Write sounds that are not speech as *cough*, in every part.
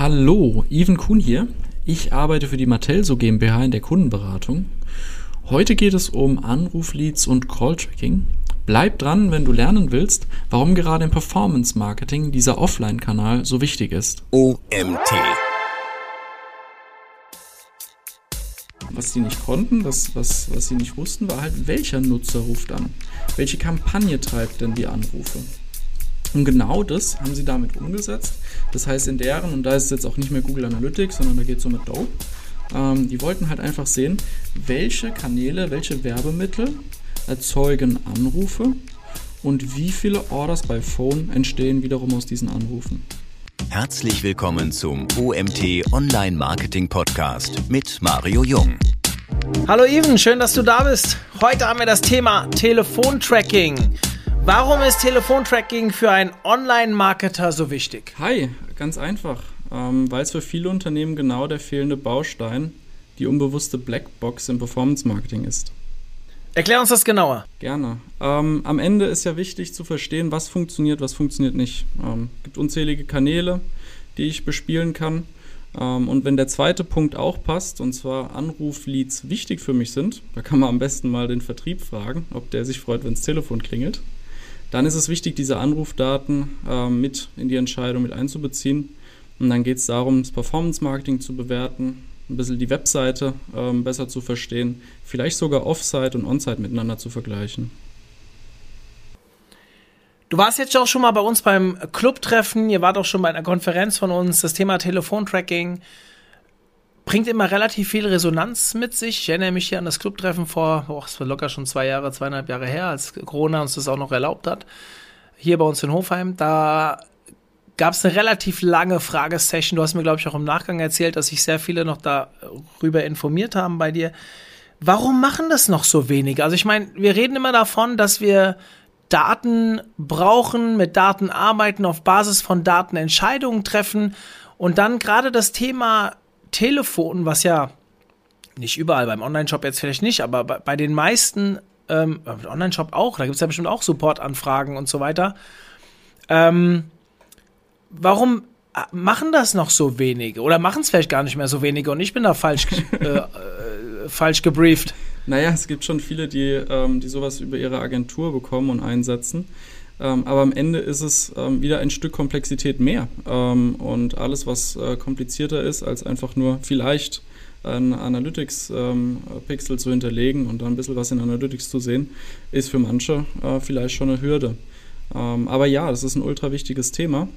Hallo, Ivan Kuhn hier. Ich arbeite für die Martelso GmbH in der Kundenberatung. Heute geht es um Anrufleads und Call-Tracking. Bleib dran, wenn du lernen willst, warum gerade im Performance-Marketing dieser Offline-Kanal so wichtig ist. OMT. Was sie nicht konnten, was, was, was sie nicht wussten, war halt, welcher Nutzer ruft an. Welche Kampagne treibt denn die Anrufe? Und genau das haben sie damit umgesetzt. Das heißt, in deren, und da ist es jetzt auch nicht mehr Google Analytics, sondern da geht es so mit Dope, ähm, die wollten halt einfach sehen, welche Kanäle, welche Werbemittel erzeugen Anrufe und wie viele Orders bei Phone entstehen wiederum aus diesen Anrufen. Herzlich willkommen zum OMT Online Marketing Podcast mit Mario Jung. Hallo Even, schön, dass du da bist. Heute haben wir das Thema Telefontracking. Warum ist Telefontracking für einen Online-Marketer so wichtig? Hi, ganz einfach. Ähm, weil es für viele Unternehmen genau der fehlende Baustein, die unbewusste Blackbox im Performance-Marketing ist. Erklär uns das genauer. Gerne. Ähm, am Ende ist ja wichtig zu verstehen, was funktioniert, was funktioniert nicht. Es ähm, gibt unzählige Kanäle, die ich bespielen kann. Ähm, und wenn der zweite Punkt auch passt, und zwar Anrufleads wichtig für mich sind, da kann man am besten mal den Vertrieb fragen, ob der sich freut, wenn das Telefon klingelt dann ist es wichtig, diese Anrufdaten äh, mit in die Entscheidung mit einzubeziehen. Und dann geht es darum, das Performance-Marketing zu bewerten, ein bisschen die Webseite äh, besser zu verstehen, vielleicht sogar Offsite und Onsite miteinander zu vergleichen. Du warst jetzt auch schon mal bei uns beim Clubtreffen, ihr wart auch schon bei einer Konferenz von uns, das Thema Telefontracking bringt immer relativ viel Resonanz mit sich. Ich erinnere mich hier an das Clubtreffen vor, oh, es war locker schon zwei Jahre, zweieinhalb Jahre her, als Corona uns das auch noch erlaubt hat. Hier bei uns in Hofheim. Da gab es eine relativ lange Fragesession. Du hast mir, glaube ich, auch im Nachgang erzählt, dass sich sehr viele noch darüber informiert haben bei dir. Warum machen das noch so wenige? Also ich meine, wir reden immer davon, dass wir Daten brauchen, mit Daten arbeiten, auf Basis von Daten Entscheidungen treffen. Und dann gerade das Thema Telefon, was ja nicht überall, beim Online-Shop jetzt vielleicht nicht, aber bei, bei den meisten, ähm, Online-Shop auch, da gibt es ja bestimmt auch Supportanfragen und so weiter. Ähm, warum äh, machen das noch so wenige? Oder machen es vielleicht gar nicht mehr so wenige und ich bin da falsch, *laughs* äh, äh, falsch gebrieft? Naja, es gibt schon viele, die, ähm, die sowas über ihre Agentur bekommen und einsetzen. Ähm, aber am Ende ist es ähm, wieder ein Stück Komplexität mehr. Ähm, und alles, was äh, komplizierter ist, als einfach nur vielleicht ein Analytics-Pixel ähm, zu hinterlegen und dann ein bisschen was in Analytics zu sehen, ist für manche äh, vielleicht schon eine Hürde. Ähm, aber ja, das ist ein ultra wichtiges Thema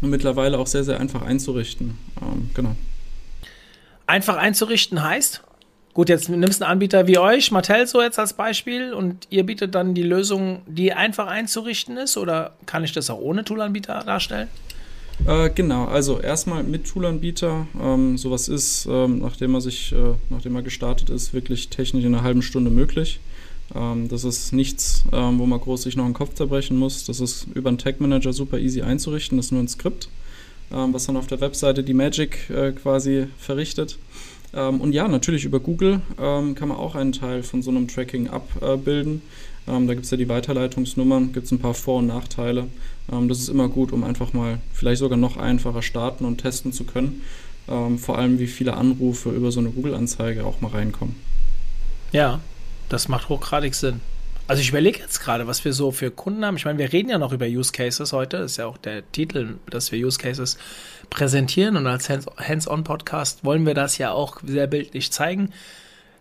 und mittlerweile auch sehr, sehr einfach einzurichten. Ähm, genau. Einfach einzurichten heißt? Gut, jetzt nimmst du einen Anbieter wie euch, Mattel so jetzt als Beispiel, und ihr bietet dann die Lösung, die einfach einzurichten ist, oder kann ich das auch ohne Toolanbieter darstellen? Äh, genau, also erstmal mit Toolanbieter. Ähm, sowas ist, ähm, nachdem er sich, äh, nachdem er gestartet ist, wirklich technisch in einer halben Stunde möglich. Ähm, das ist nichts, ähm, wo man groß sich noch einen Kopf zerbrechen muss. Das ist über einen Tag Manager super easy einzurichten. Das ist nur ein Skript, ähm, was dann auf der Webseite die Magic äh, quasi verrichtet. Ähm, und ja, natürlich über Google ähm, kann man auch einen Teil von so einem Tracking abbilden. Ähm, da gibt es ja die Weiterleitungsnummern, gibt es ein paar Vor- und Nachteile. Ähm, das ist immer gut, um einfach mal vielleicht sogar noch einfacher starten und testen zu können. Ähm, vor allem, wie viele Anrufe über so eine Google-Anzeige auch mal reinkommen. Ja, das macht hochgradig Sinn. Also ich überlege jetzt gerade, was wir so für Kunden haben. Ich meine, wir reden ja noch über Use Cases heute. Das ist ja auch der Titel, dass wir Use Cases präsentieren. Und als Hands-on-Podcast wollen wir das ja auch sehr bildlich zeigen.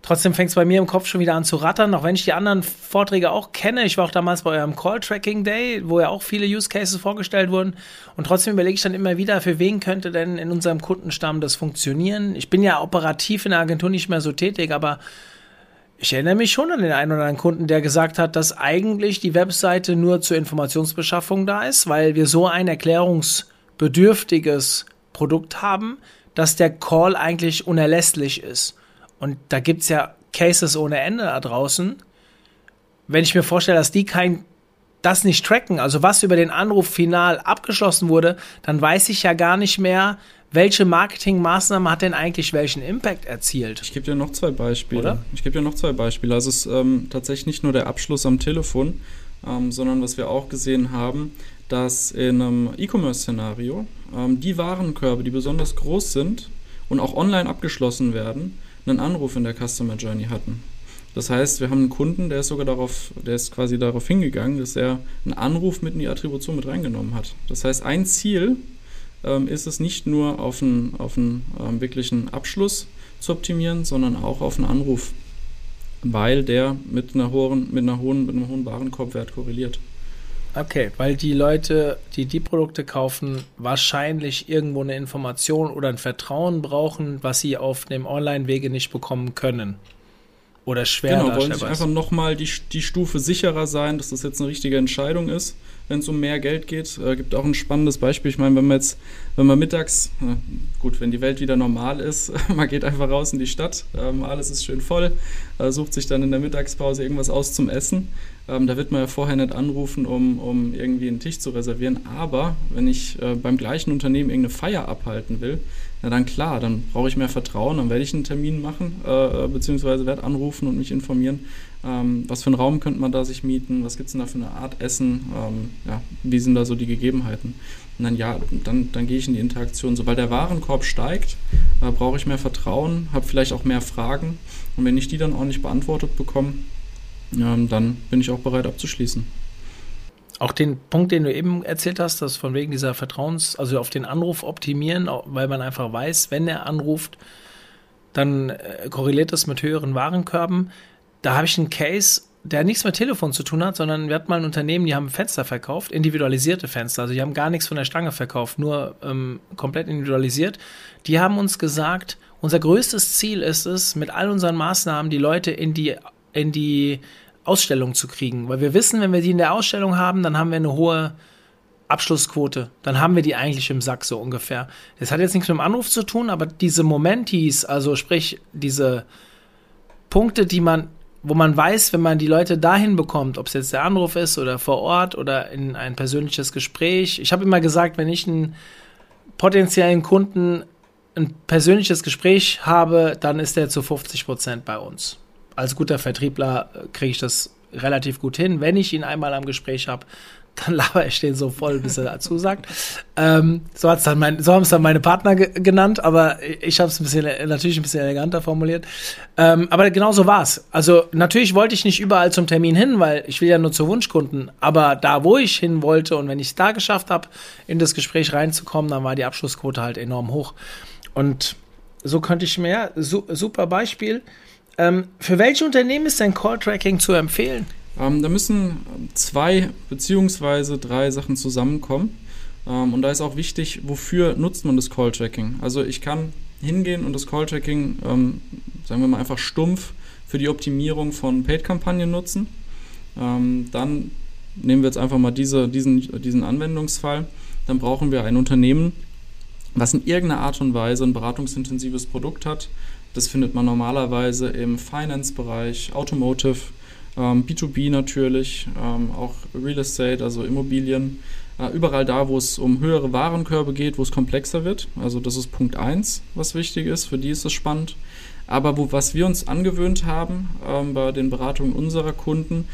Trotzdem fängt es bei mir im Kopf schon wieder an zu rattern, auch wenn ich die anderen Vorträge auch kenne. Ich war auch damals bei eurem Call-Tracking Day, wo ja auch viele Use Cases vorgestellt wurden. Und trotzdem überlege ich dann immer wieder, für wen könnte denn in unserem Kundenstamm das funktionieren. Ich bin ja operativ in der Agentur nicht mehr so tätig, aber ich erinnere mich schon an den einen oder anderen Kunden, der gesagt hat, dass eigentlich die Webseite nur zur Informationsbeschaffung da ist, weil wir so ein erklärungsbedürftiges Produkt haben, dass der Call eigentlich unerlässlich ist. Und da gibt es ja Cases ohne Ende da draußen. Wenn ich mir vorstelle, dass die kein das nicht tracken, also was über den Anruf final abgeschlossen wurde, dann weiß ich ja gar nicht mehr, welche Marketingmaßnahme hat denn eigentlich welchen Impact erzielt? Ich gebe dir noch zwei Beispiele. Oder? Ich gebe dir noch zwei Beispiele. Also es ist ähm, tatsächlich nicht nur der Abschluss am Telefon, ähm, sondern was wir auch gesehen haben, dass in einem E-Commerce-Szenario ähm, die Warenkörbe, die besonders groß sind und auch online abgeschlossen werden, einen Anruf in der Customer Journey hatten. Das heißt, wir haben einen Kunden, der ist sogar darauf, der ist quasi darauf hingegangen, dass er einen Anruf mit in die Attribution mit reingenommen hat. Das heißt, ein Ziel ist es nicht nur auf einen, auf einen ähm, wirklichen Abschluss zu optimieren, sondern auch auf einen Anruf, weil der mit einer hohen, mit einer hohen, mit einem hohen Warenkorbwert korreliert. Okay, weil die Leute, die die Produkte kaufen, wahrscheinlich irgendwo eine Information oder ein Vertrauen brauchen, was sie auf dem Online-Wege nicht bekommen können. Oder schwer Genau, wollen sich einfach nochmal die, die Stufe sicherer sein, dass das jetzt eine richtige Entscheidung ist wenn es um mehr Geld geht. Äh, gibt auch ein spannendes Beispiel. Ich meine, wenn man jetzt, wenn man mittags, äh, gut, wenn die Welt wieder normal ist, *laughs* man geht einfach raus in die Stadt, ähm, alles ist schön voll, äh, sucht sich dann in der Mittagspause irgendwas aus zum Essen. Ähm, da wird man ja vorher nicht anrufen, um, um irgendwie einen Tisch zu reservieren. Aber wenn ich äh, beim gleichen Unternehmen irgendeine Feier abhalten will, na dann klar, dann brauche ich mehr Vertrauen, dann werde ich einen Termin machen, äh, beziehungsweise werde anrufen und mich informieren, ähm, was für einen Raum könnte man da sich mieten, was gibt es denn da für eine Art Essen, ähm, ja, wie sind da so die Gegebenheiten. Und dann ja, dann, dann gehe ich in die Interaktion. Sobald der Warenkorb steigt, äh, brauche ich mehr Vertrauen, habe vielleicht auch mehr Fragen und wenn ich die dann ordentlich beantwortet bekomme, ähm, dann bin ich auch bereit abzuschließen. Auch den Punkt, den du eben erzählt hast, dass von wegen dieser Vertrauens, also auf den Anruf optimieren, weil man einfach weiß, wenn er anruft, dann äh, korreliert das mit höheren Warenkörben. Da habe ich einen Case, der nichts mit Telefon zu tun hat, sondern wir hatten mal ein Unternehmen, die haben Fenster verkauft, individualisierte Fenster. Also die haben gar nichts von der Stange verkauft, nur ähm, komplett individualisiert. Die haben uns gesagt, unser größtes Ziel ist es, mit all unseren Maßnahmen die Leute in die, in die Ausstellung zu kriegen. Weil wir wissen, wenn wir die in der Ausstellung haben, dann haben wir eine hohe Abschlussquote. Dann haben wir die eigentlich im Sack so ungefähr. Das hat jetzt nichts mit dem Anruf zu tun, aber diese Momentis, also sprich diese Punkte, die man, wo man weiß, wenn man die Leute dahin bekommt, ob es jetzt der Anruf ist oder vor Ort oder in ein persönliches Gespräch. Ich habe immer gesagt, wenn ich einen potenziellen Kunden ein persönliches Gespräch habe, dann ist der zu 50 Prozent bei uns als guter Vertriebler äh, kriege ich das relativ gut hin. Wenn ich ihn einmal am Gespräch habe, dann *laughs* laber ich den so voll, bis er dazu sagt. Ähm, so hat's dann mein, so haben es dann meine Partner ge genannt, aber ich habe es ein bisschen natürlich ein bisschen eleganter formuliert. Ähm, aber genau so war's. Also natürlich wollte ich nicht überall zum Termin hin, weil ich will ja nur zu Wunschkunden. Aber da, wo ich hin wollte und wenn ich es da geschafft habe, in das Gespräch reinzukommen, dann war die Abschlussquote halt enorm hoch. Und so könnte ich mir ja su super Beispiel. Ähm, für welche Unternehmen ist denn Call-Tracking zu empfehlen? Ähm, da müssen zwei beziehungsweise drei Sachen zusammenkommen. Ähm, und da ist auch wichtig, wofür nutzt man das Call-Tracking? Also ich kann hingehen und das Call-Tracking, ähm, sagen wir mal einfach stumpf, für die Optimierung von Paid-Kampagnen nutzen. Ähm, dann nehmen wir jetzt einfach mal diese, diesen, diesen Anwendungsfall. Dann brauchen wir ein Unternehmen, was in irgendeiner Art und Weise ein beratungsintensives Produkt hat, das findet man normalerweise im Finance-Bereich, Automotive, ähm, B2B natürlich, ähm, auch Real Estate, also Immobilien. Äh, überall da, wo es um höhere Warenkörbe geht, wo es komplexer wird. Also das ist Punkt 1, was wichtig ist. Für die ist es spannend. Aber wo, was wir uns angewöhnt haben ähm, bei den Beratungen unserer Kunden,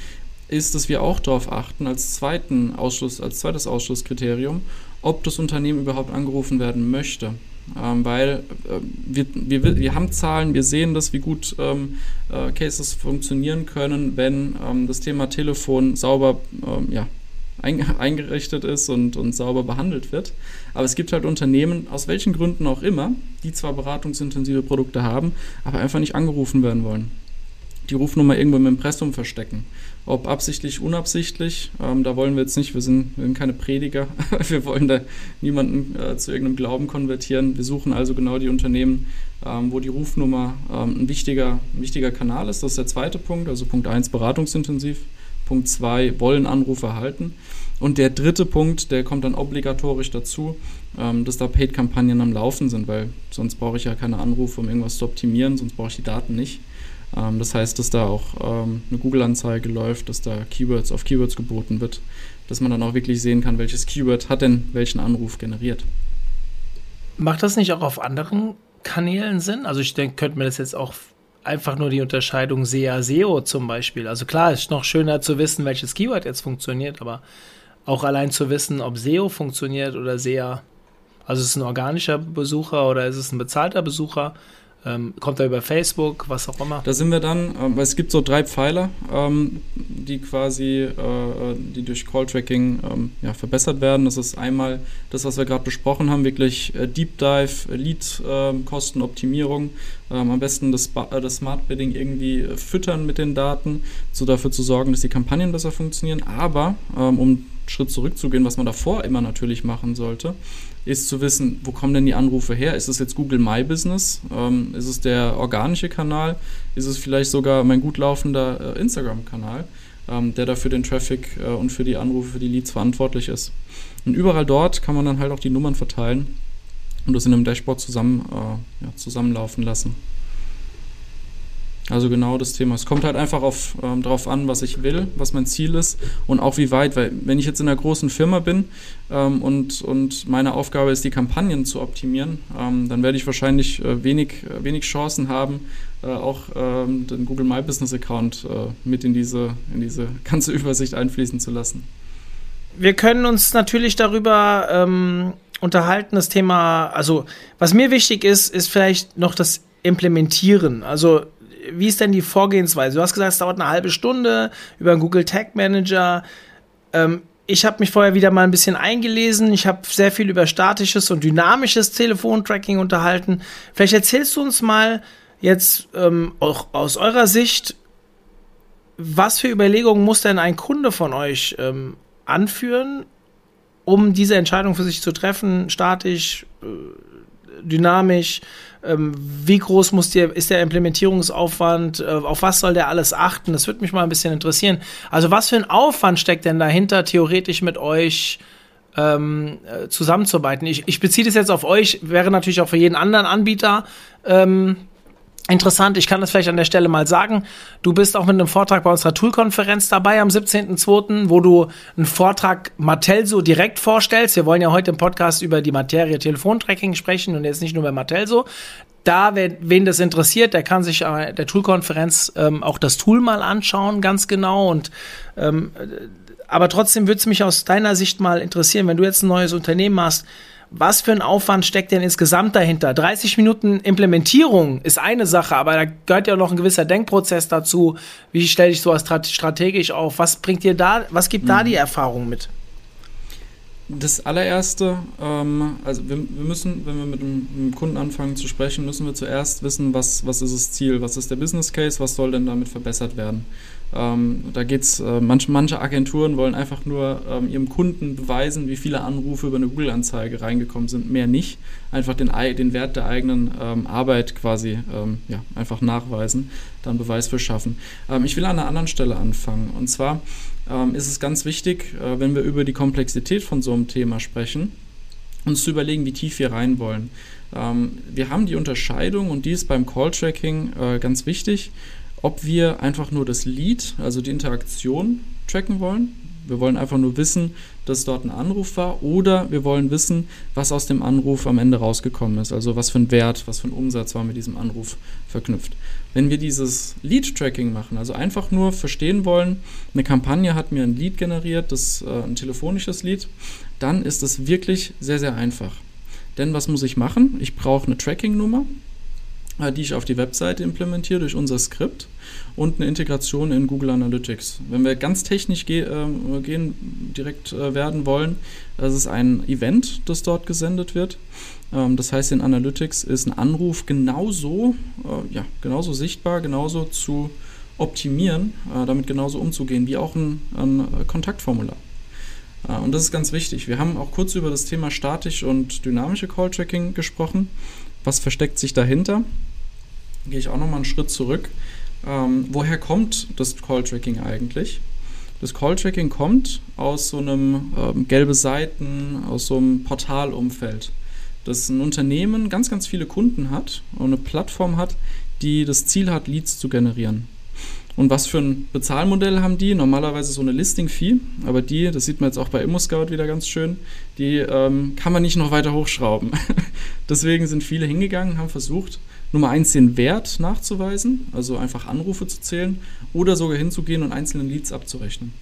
ist, dass wir auch darauf achten, als, zweiten Ausschluss, als zweites Ausschlusskriterium, ob das Unternehmen überhaupt angerufen werden möchte ähm, weil äh, wir, wir, wir haben Zahlen, wir sehen das, wie gut ähm, äh, Cases funktionieren können, wenn ähm, das Thema Telefon sauber ähm, ja, *laughs* eingerichtet ist und, und sauber behandelt wird. Aber es gibt halt Unternehmen, aus welchen Gründen auch immer, die zwar beratungsintensive Produkte haben, aber einfach nicht angerufen werden wollen. Die Rufnummer irgendwo im Impressum verstecken ob absichtlich, unabsichtlich. Ähm, da wollen wir jetzt nicht, wir sind, wir sind keine Prediger, *laughs* wir wollen da niemanden äh, zu irgendeinem Glauben konvertieren. Wir suchen also genau die Unternehmen, ähm, wo die Rufnummer ähm, ein, wichtiger, ein wichtiger Kanal ist. Das ist der zweite Punkt, also Punkt 1 beratungsintensiv. Punkt 2 wollen Anrufe erhalten. Und der dritte Punkt, der kommt dann obligatorisch dazu, ähm, dass da Paid-Kampagnen am Laufen sind, weil sonst brauche ich ja keine Anrufe, um irgendwas zu optimieren, sonst brauche ich die Daten nicht. Ähm, das heißt, dass da auch ähm, eine Google-Anzeige läuft, dass da Keywords auf Keywords geboten wird, dass man dann auch wirklich sehen kann, welches Keyword hat denn welchen Anruf generiert. Macht das nicht auch auf anderen Kanälen Sinn? Also ich denke, könnte mir das jetzt auch einfach nur die Unterscheidung SEA, SEO zum Beispiel. Also klar, ist noch schöner zu wissen, welches Keyword jetzt funktioniert, aber Auch allein zu wissen, ob SEO funktioniert oder sehr, also ist es ein organischer Besucher oder ist es ein bezahlter Besucher? Ähm, kommt er über Facebook, was auch immer? Da sind wir dann, äh, weil es gibt so drei Pfeiler, ähm, die quasi, äh, die durch Call-Tracking ähm, ja, verbessert werden. Das ist einmal das, was wir gerade besprochen haben, wirklich äh, Deep Dive, äh, Lead-Kostenoptimierung, ähm, am besten das, äh, das Smart Bidding irgendwie füttern mit den Daten, so dafür zu sorgen, dass die Kampagnen besser funktionieren. Aber ähm, um einen Schritt zurückzugehen, was man davor immer natürlich machen sollte, ist zu wissen, wo kommen denn die Anrufe her? Ist es jetzt Google My Business? Ähm, ist es der organische Kanal? Ist es vielleicht sogar mein gut laufender äh, Instagram-Kanal, ähm, der dafür den Traffic äh, und für die Anrufe, für die Leads verantwortlich ist? Und überall dort kann man dann halt auch die Nummern verteilen und das in einem Dashboard zusammen, äh, ja, zusammenlaufen lassen. Also genau das Thema. Es kommt halt einfach auf, ähm, darauf an, was ich will, was mein Ziel ist und auch wie weit. Weil wenn ich jetzt in einer großen Firma bin ähm, und, und meine Aufgabe ist, die Kampagnen zu optimieren, ähm, dann werde ich wahrscheinlich äh, wenig, äh, wenig Chancen haben, äh, auch ähm, den Google My Business Account äh, mit in diese, in diese *laughs* ganze Übersicht einfließen zu lassen. Wir können uns natürlich darüber ähm, unterhalten, das Thema, also was mir wichtig ist, ist vielleicht noch das Implementieren. Also wie ist denn die Vorgehensweise? Du hast gesagt, es dauert eine halbe Stunde über einen Google Tag Manager. Ähm, ich habe mich vorher wieder mal ein bisschen eingelesen. Ich habe sehr viel über statisches und dynamisches Telefontracking unterhalten. Vielleicht erzählst du uns mal jetzt ähm, auch aus eurer Sicht, was für Überlegungen muss denn ein Kunde von euch ähm, anführen, um diese Entscheidung für sich zu treffen, statisch, äh, dynamisch? Ähm, wie groß muss der, ist der Implementierungsaufwand? Äh, auf was soll der alles achten? Das würde mich mal ein bisschen interessieren. Also was für ein Aufwand steckt denn dahinter, theoretisch mit euch ähm, äh, zusammenzuarbeiten? Ich, ich beziehe das jetzt auf euch, wäre natürlich auch für jeden anderen Anbieter ähm, Interessant, ich kann das vielleicht an der Stelle mal sagen. Du bist auch mit einem Vortrag bei unserer Tool-Konferenz dabei am 17.02., wo du einen Vortrag Matelso direkt vorstellst. Wir wollen ja heute im Podcast über die Materie Telefontracking sprechen und jetzt nicht nur bei Matelso. Da, wer, wen das interessiert, der kann sich äh, der Tool-Konferenz ähm, auch das Tool mal anschauen, ganz genau. Und ähm, aber trotzdem würde es mich aus deiner Sicht mal interessieren, wenn du jetzt ein neues Unternehmen hast, was für ein Aufwand steckt denn insgesamt dahinter? 30 Minuten Implementierung ist eine Sache, aber da gehört ja noch ein gewisser Denkprozess dazu. Wie stelle ich sowas strategisch auf? Was bringt dir da, was gibt mhm. da die Erfahrung mit? Das allererste, ähm, also wir, wir, müssen, wenn wir mit einem, mit einem, Kunden anfangen zu sprechen, müssen wir zuerst wissen, was, was ist das Ziel, was ist der Business Case, was soll denn damit verbessert werden. Ähm, da geht's, äh, manch, manche Agenturen wollen einfach nur ähm, ihrem Kunden beweisen, wie viele Anrufe über eine Google-Anzeige reingekommen sind, mehr nicht. Einfach den, den Wert der eigenen ähm, Arbeit quasi ähm, ja, einfach nachweisen, dann Beweis für schaffen. Ähm, ich will an einer anderen Stelle anfangen. Und zwar ähm, ist es ganz wichtig, äh, wenn wir über die Komplexität von so einem Thema sprechen, uns zu überlegen, wie tief wir rein wollen. Wir haben die Unterscheidung und die ist beim Call-Tracking äh, ganz wichtig, ob wir einfach nur das Lead, also die Interaktion, tracken wollen wir wollen einfach nur wissen, dass dort ein Anruf war oder wir wollen wissen, was aus dem Anruf am Ende rausgekommen ist. Also was für ein Wert, was für ein Umsatz war mit diesem Anruf verknüpft. Wenn wir dieses Lead-Tracking machen, also einfach nur verstehen wollen, eine Kampagne hat mir ein Lead generiert, das äh, ein telefonisches Lead, dann ist es wirklich sehr, sehr einfach. Denn was muss ich machen? Ich brauche eine Tracking-Nummer, äh, die ich auf die Webseite implementiere durch unser Skript und eine Integration in Google Analytics. Wenn wir ganz technisch ge äh, gehen, direkt äh, werden wollen, das ist ein Event, das dort gesendet wird. Ähm, das heißt, in Analytics ist ein Anruf genauso, äh, ja, genauso sichtbar, genauso zu optimieren, äh, damit genauso umzugehen, wie auch ein, ein Kontaktformular. Äh, und das ist ganz wichtig. Wir haben auch kurz über das Thema statisch und dynamische Call-Tracking gesprochen. Was versteckt sich dahinter? Gehe ich auch nochmal einen Schritt zurück. Ähm, woher kommt das Call-Tracking eigentlich? Das Call-Tracking kommt aus so einem ähm, gelbe Seiten, aus so einem Portalumfeld, das ein Unternehmen ganz, ganz viele Kunden hat und eine Plattform hat, die das Ziel hat, Leads zu generieren. Und was für ein Bezahlmodell haben die? Normalerweise so eine Listing-Fee, aber die, das sieht man jetzt auch bei ImmoScout wieder ganz schön, die ähm, kann man nicht noch weiter hochschrauben. *laughs* Deswegen sind viele hingegangen, haben versucht, Nummer eins den Wert nachzuweisen, also einfach Anrufe zu zählen oder sogar hinzugehen und einzelne Leads abzurechnen.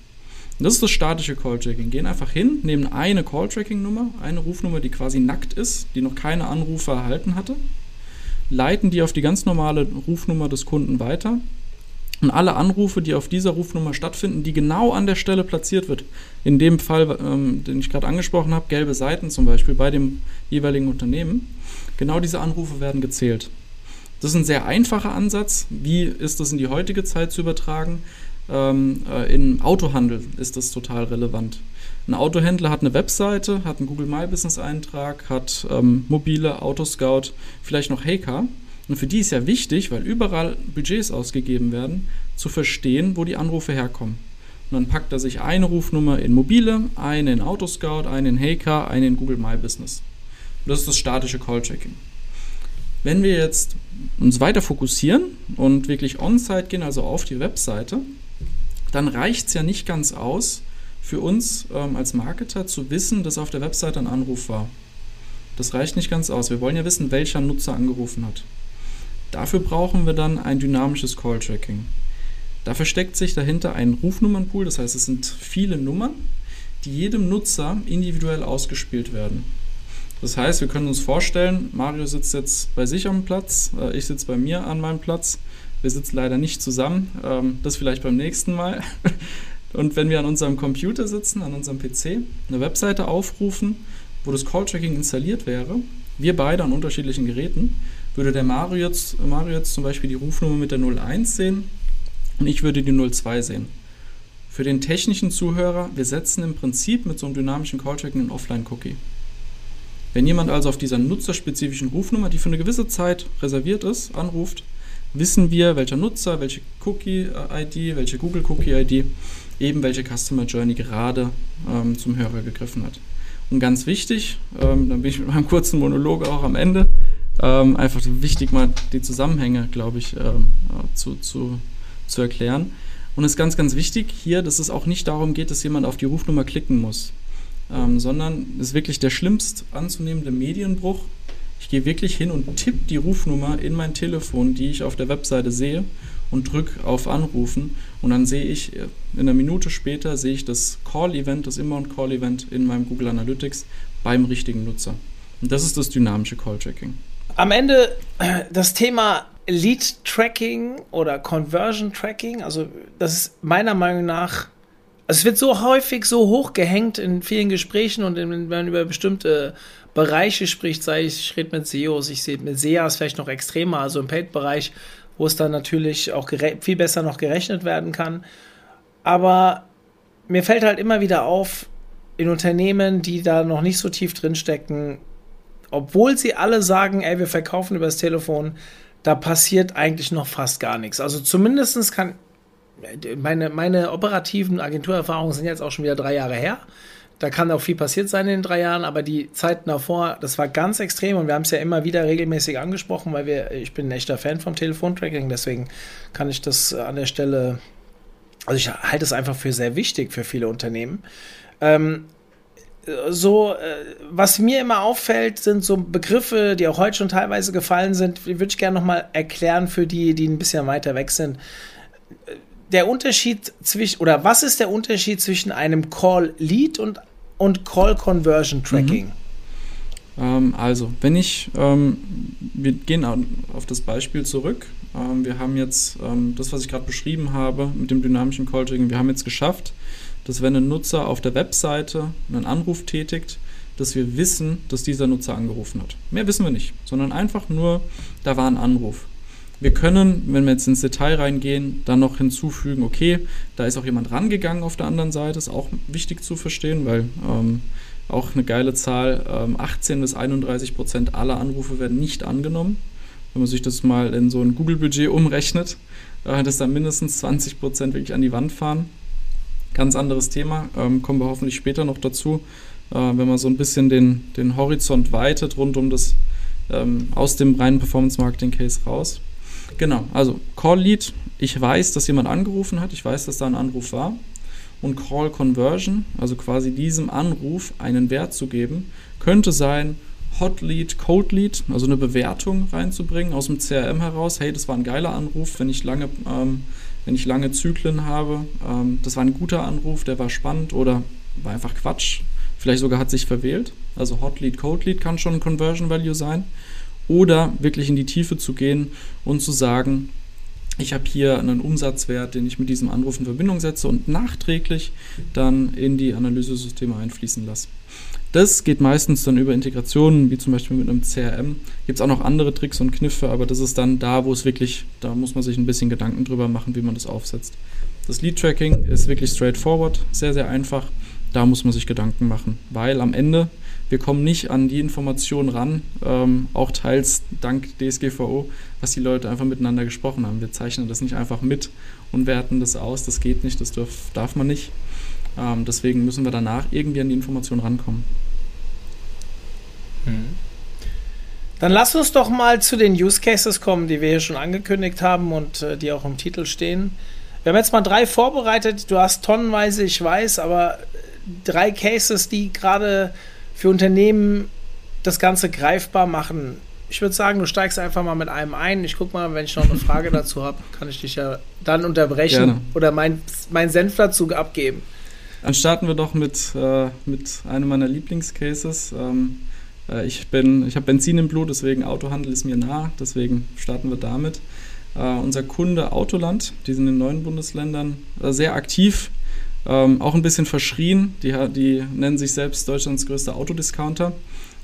das ist das statische Call-Tracking. Gehen einfach hin, nehmen eine Call-Tracking-Nummer, eine Rufnummer, die quasi nackt ist, die noch keine Anrufe erhalten hatte, leiten die auf die ganz normale Rufnummer des Kunden weiter und alle Anrufe, die auf dieser Rufnummer stattfinden, die genau an der Stelle platziert wird, in dem Fall, ähm, den ich gerade angesprochen habe, gelbe Seiten zum Beispiel bei dem jeweiligen Unternehmen, genau diese Anrufe werden gezählt. Das ist ein sehr einfacher Ansatz. Wie ist das in die heutige Zeit zu übertragen? Ähm, äh, Im Autohandel ist das total relevant. Ein Autohändler hat eine Webseite, hat einen Google My Business Eintrag, hat ähm, mobile Autoscout, vielleicht noch Heycar. Und für die ist ja wichtig, weil überall Budgets ausgegeben werden, zu verstehen, wo die Anrufe herkommen. Und dann packt er sich eine Rufnummer in mobile, eine in Autoscout, eine in Heycar, eine in Google My Business. Und das ist das statische Call-Tracking. Wenn wir jetzt uns weiter fokussieren und wirklich on-site gehen, also auf die Webseite, dann reicht es ja nicht ganz aus, für uns ähm, als Marketer zu wissen, dass auf der Webseite ein Anruf war. Das reicht nicht ganz aus. Wir wollen ja wissen, welcher Nutzer angerufen hat. Dafür brauchen wir dann ein dynamisches Call-Tracking. Da versteckt sich dahinter ein Rufnummernpool, das heißt, es sind viele Nummern, die jedem Nutzer individuell ausgespielt werden. Das heißt, wir können uns vorstellen, Mario sitzt jetzt bei sich am Platz, äh, ich sitze bei mir an meinem Platz. Wir sitzen leider nicht zusammen, ähm, das vielleicht beim nächsten Mal. *laughs* Und wenn wir an unserem Computer sitzen, an unserem PC, eine Webseite aufrufen, wo das Call-Tracking installiert wäre, wir beide an unterschiedlichen Geräten, würde der Mario jetzt, Mario jetzt zum Beispiel die Rufnummer mit der 01 sehen und ich würde die 02 sehen. Für den technischen Zuhörer, wir setzen im Prinzip mit so einem dynamischen Call-Tracking einen Offline-Cookie. Wenn jemand also auf dieser nutzerspezifischen Rufnummer, die für eine gewisse Zeit reserviert ist, anruft, wissen wir, welcher Nutzer, welche Cookie-ID, welche Google-Cookie-ID, eben welche Customer Journey gerade ähm, zum Hörer gegriffen hat. Und ganz wichtig, ähm, dann bin ich mit meinem kurzen Monolog auch am Ende, ähm, einfach wichtig mal die Zusammenhänge, glaube ich, ähm, zu, zu, zu erklären. Und es ist ganz, ganz wichtig hier, dass es auch nicht darum geht, dass jemand auf die Rufnummer klicken muss, ähm, sondern es ist wirklich der schlimmst anzunehmende Medienbruch. Ich gehe wirklich hin und tippe die Rufnummer in mein Telefon, die ich auf der Webseite sehe und drücke auf Anrufen und dann sehe ich, äh, in einer Minute später sehe ich das Call-Event, das Inbound-Call-Event in meinem Google Analytics beim richtigen Nutzer. Und das ist das dynamische Call-Tracking. Am Ende äh, das Thema Lead Tracking oder Conversion Tracking, also das ist meiner Meinung nach, also es wird so häufig so hoch gehängt in vielen Gesprächen und in, wenn man über bestimmte Bereiche spricht, sei ich, ich rede mit SEOs, ich sehe mit SEAs vielleicht noch extremer, also im Paid-Bereich, wo es dann natürlich auch viel besser noch gerechnet werden kann. Aber mir fällt halt immer wieder auf, in Unternehmen, die da noch nicht so tief drin stecken, obwohl sie alle sagen, ey, wir verkaufen übers Telefon, da passiert eigentlich noch fast gar nichts. Also zumindest kann meine, meine operativen Agenturerfahrungen sind jetzt auch schon wieder drei Jahre her. Da kann auch viel passiert sein in den drei Jahren, aber die Zeiten davor, das war ganz extrem und wir haben es ja immer wieder regelmäßig angesprochen, weil wir, ich bin ein echter Fan vom Telefontracking, deswegen kann ich das an der Stelle, also ich halte es einfach für sehr wichtig für viele Unternehmen. Ähm, so, äh, was mir immer auffällt, sind so Begriffe, die auch heute schon teilweise gefallen sind, die würde ich gerne nochmal erklären für die, die ein bisschen weiter weg sind. Der Unterschied zwischen, oder was ist der Unterschied zwischen einem Call-Lead und, und Call-Conversion-Tracking? Mhm. Ähm, also, wenn ich, ähm, wir gehen auf das Beispiel zurück. Ähm, wir haben jetzt ähm, das, was ich gerade beschrieben habe mit dem dynamischen Call-Tracking, wir haben jetzt geschafft, dass wenn ein Nutzer auf der Webseite einen Anruf tätigt, dass wir wissen, dass dieser Nutzer angerufen hat. Mehr wissen wir nicht, sondern einfach nur, da war ein Anruf. Wir können, wenn wir jetzt ins Detail reingehen, dann noch hinzufügen, okay, da ist auch jemand rangegangen auf der anderen Seite, ist auch wichtig zu verstehen, weil ähm, auch eine geile Zahl, ähm, 18 bis 31 Prozent aller Anrufe werden nicht angenommen. Wenn man sich das mal in so ein Google-Budget umrechnet, äh, dass da mindestens 20 Prozent wirklich an die Wand fahren. Ganz anderes Thema, ähm, kommen wir hoffentlich später noch dazu, äh, wenn man so ein bisschen den, den Horizont weitet rund um das ähm, aus dem reinen Performance Marketing Case raus. Genau, also Call Lead, ich weiß, dass jemand angerufen hat, ich weiß, dass da ein Anruf war. Und Call Conversion, also quasi diesem Anruf einen Wert zu geben, könnte sein, Hot Lead, Cold Lead, also eine Bewertung reinzubringen aus dem CRM heraus. Hey, das war ein geiler Anruf. Wenn ich lange ähm, wenn ich lange Zyklen habe, ähm, das war ein guter Anruf, der war spannend oder war einfach Quatsch. Vielleicht sogar hat sich verwählt. Also Hot Lead, Cold Lead kann schon ein Conversion Value sein. Oder wirklich in die Tiefe zu gehen und zu sagen, ich habe hier einen Umsatzwert, den ich mit diesem Anruf in Verbindung setze und nachträglich dann in die Analysesysteme einfließen lasse. Das geht meistens dann über Integrationen, wie zum Beispiel mit einem CRM. Gibt es auch noch andere Tricks und Kniffe, aber das ist dann da, wo es wirklich, da muss man sich ein bisschen Gedanken drüber machen, wie man das aufsetzt. Das Lead-Tracking ist wirklich straightforward, sehr, sehr einfach. Da muss man sich Gedanken machen, weil am Ende wir kommen nicht an die Informationen ran, ähm, auch teils dank DSGVO, was die Leute einfach miteinander gesprochen haben. Wir zeichnen das nicht einfach mit und werten das aus, das geht nicht, das darf, darf man nicht. Ähm, deswegen müssen wir danach irgendwie an die Informationen rankommen. Hm. Dann lass uns doch mal zu den Use Cases kommen, die wir hier schon angekündigt haben und äh, die auch im Titel stehen. Wir haben jetzt mal drei vorbereitet. Du hast tonnenweise, ich weiß, aber drei Cases, die gerade für Unternehmen das Ganze greifbar machen. Ich würde sagen, du steigst einfach mal mit einem ein. Ich gucke mal, wenn ich noch eine Frage *laughs* dazu habe, kann ich dich ja dann unterbrechen Gerne. oder mein, mein Senf dazu abgeben. Dann starten wir doch mit, äh, mit einem meiner Lieblingscases. Ähm, äh, ich ich habe Benzin im Blut, deswegen Autohandel ist mir nah, deswegen starten wir damit. Äh, unser Kunde Autoland, die sind in neun Bundesländern äh, sehr aktiv ähm, auch ein bisschen verschrien. Die, die nennen sich selbst Deutschlands größter Autodiscounter.